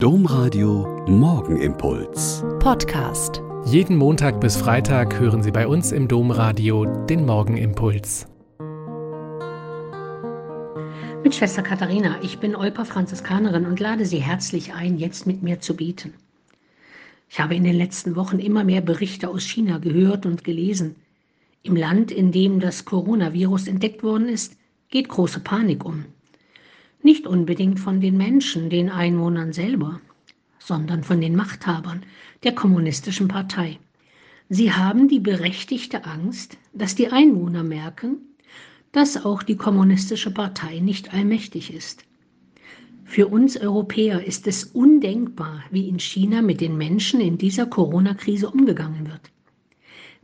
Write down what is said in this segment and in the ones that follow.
Domradio Morgenimpuls. Podcast. Jeden Montag bis Freitag hören Sie bei uns im Domradio den Morgenimpuls. Mit Schwester Katharina, ich bin Olpa Franziskanerin und lade Sie herzlich ein, jetzt mit mir zu beten. Ich habe in den letzten Wochen immer mehr Berichte aus China gehört und gelesen. Im Land, in dem das Coronavirus entdeckt worden ist, geht große Panik um. Nicht unbedingt von den Menschen, den Einwohnern selber, sondern von den Machthabern der kommunistischen Partei. Sie haben die berechtigte Angst, dass die Einwohner merken, dass auch die kommunistische Partei nicht allmächtig ist. Für uns Europäer ist es undenkbar, wie in China mit den Menschen in dieser Corona-Krise umgegangen wird.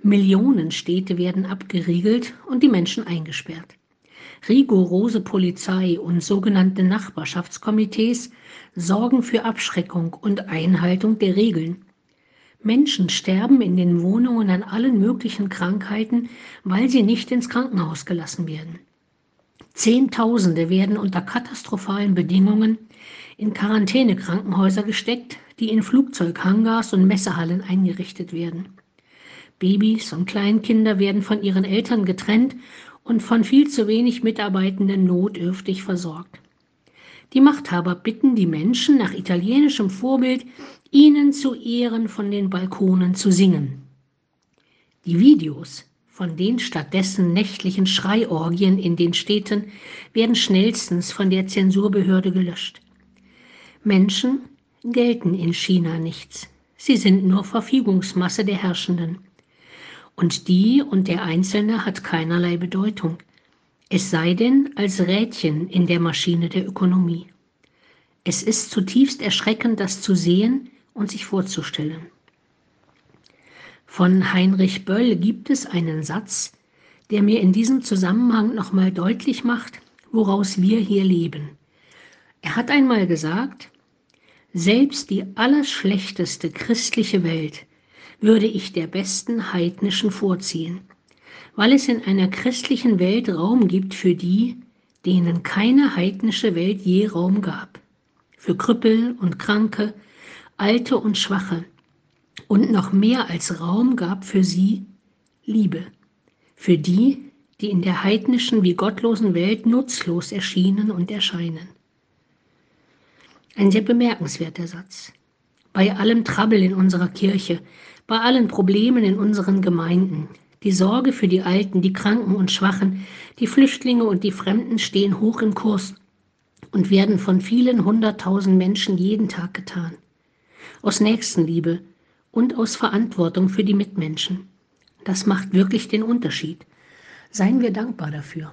Millionen Städte werden abgeriegelt und die Menschen eingesperrt. Rigorose Polizei und sogenannte Nachbarschaftskomitees sorgen für Abschreckung und Einhaltung der Regeln. Menschen sterben in den Wohnungen an allen möglichen Krankheiten, weil sie nicht ins Krankenhaus gelassen werden. Zehntausende werden unter katastrophalen Bedingungen in Quarantänekrankenhäuser gesteckt, die in Flugzeughangars und Messehallen eingerichtet werden. Babys und Kleinkinder werden von ihren Eltern getrennt und von viel zu wenig Mitarbeitenden notdürftig versorgt. Die Machthaber bitten die Menschen nach italienischem Vorbild, ihnen zu Ehren von den Balkonen zu singen. Die Videos von den stattdessen nächtlichen Schreiorgien in den Städten werden schnellstens von der Zensurbehörde gelöscht. Menschen gelten in China nichts. Sie sind nur Verfügungsmasse der Herrschenden und die und der Einzelne hat keinerlei Bedeutung, es sei denn als Rädchen in der Maschine der Ökonomie. Es ist zutiefst erschreckend, das zu sehen und sich vorzustellen. Von Heinrich Böll gibt es einen Satz, der mir in diesem Zusammenhang nochmal deutlich macht, woraus wir hier leben. Er hat einmal gesagt, selbst die allerschlechteste christliche Welt würde ich der besten heidnischen vorziehen, weil es in einer christlichen Welt Raum gibt für die, denen keine heidnische Welt je Raum gab, für Krüppel und Kranke, Alte und Schwache, und noch mehr als Raum gab für sie Liebe, für die, die in der heidnischen wie gottlosen Welt nutzlos erschienen und erscheinen. Ein sehr bemerkenswerter Satz. Bei allem Trabbel in unserer Kirche, bei allen Problemen in unseren Gemeinden. Die Sorge für die Alten, die Kranken und Schwachen, die Flüchtlinge und die Fremden stehen hoch im Kurs und werden von vielen hunderttausend Menschen jeden Tag getan. Aus Nächstenliebe und aus Verantwortung für die Mitmenschen. Das macht wirklich den Unterschied. Seien wir dankbar dafür.